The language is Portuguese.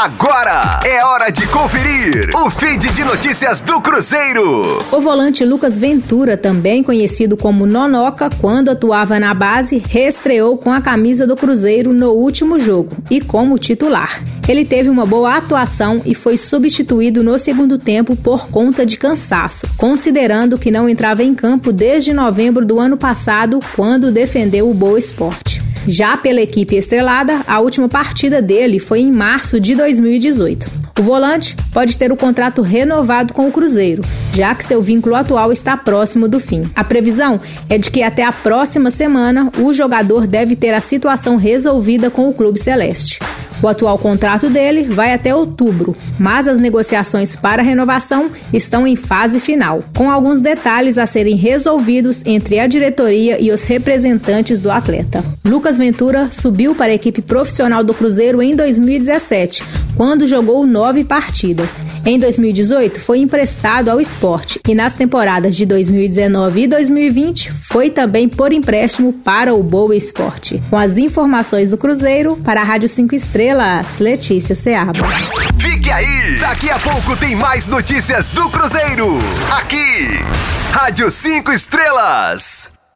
Agora é hora de conferir o feed de notícias do Cruzeiro. O volante Lucas Ventura, também conhecido como Nonoca, quando atuava na base, reestreou com a camisa do Cruzeiro no último jogo e como titular. Ele teve uma boa atuação e foi substituído no segundo tempo por conta de cansaço, considerando que não entrava em campo desde novembro do ano passado, quando defendeu o Boa Esporte. Já pela equipe estrelada, a última partida dele foi em março de 2018. O volante pode ter o contrato renovado com o Cruzeiro, já que seu vínculo atual está próximo do fim. A previsão é de que até a próxima semana o jogador deve ter a situação resolvida com o Clube Celeste. O atual contrato dele vai até outubro, mas as negociações para renovação estão em fase final, com alguns detalhes a serem resolvidos entre a diretoria e os representantes do atleta. Lucas Ventura subiu para a equipe profissional do Cruzeiro em 2017, quando jogou nove partidas. Em 2018, foi emprestado ao esporte e nas temporadas de 2019 e 2020 foi também por empréstimo para o Boa Esporte. Com as informações do Cruzeiro, para a Rádio 5 Estrelas, Letícia Seabra. Fique aí! Daqui a pouco tem mais notícias do Cruzeiro. Aqui, Rádio 5 Estrelas.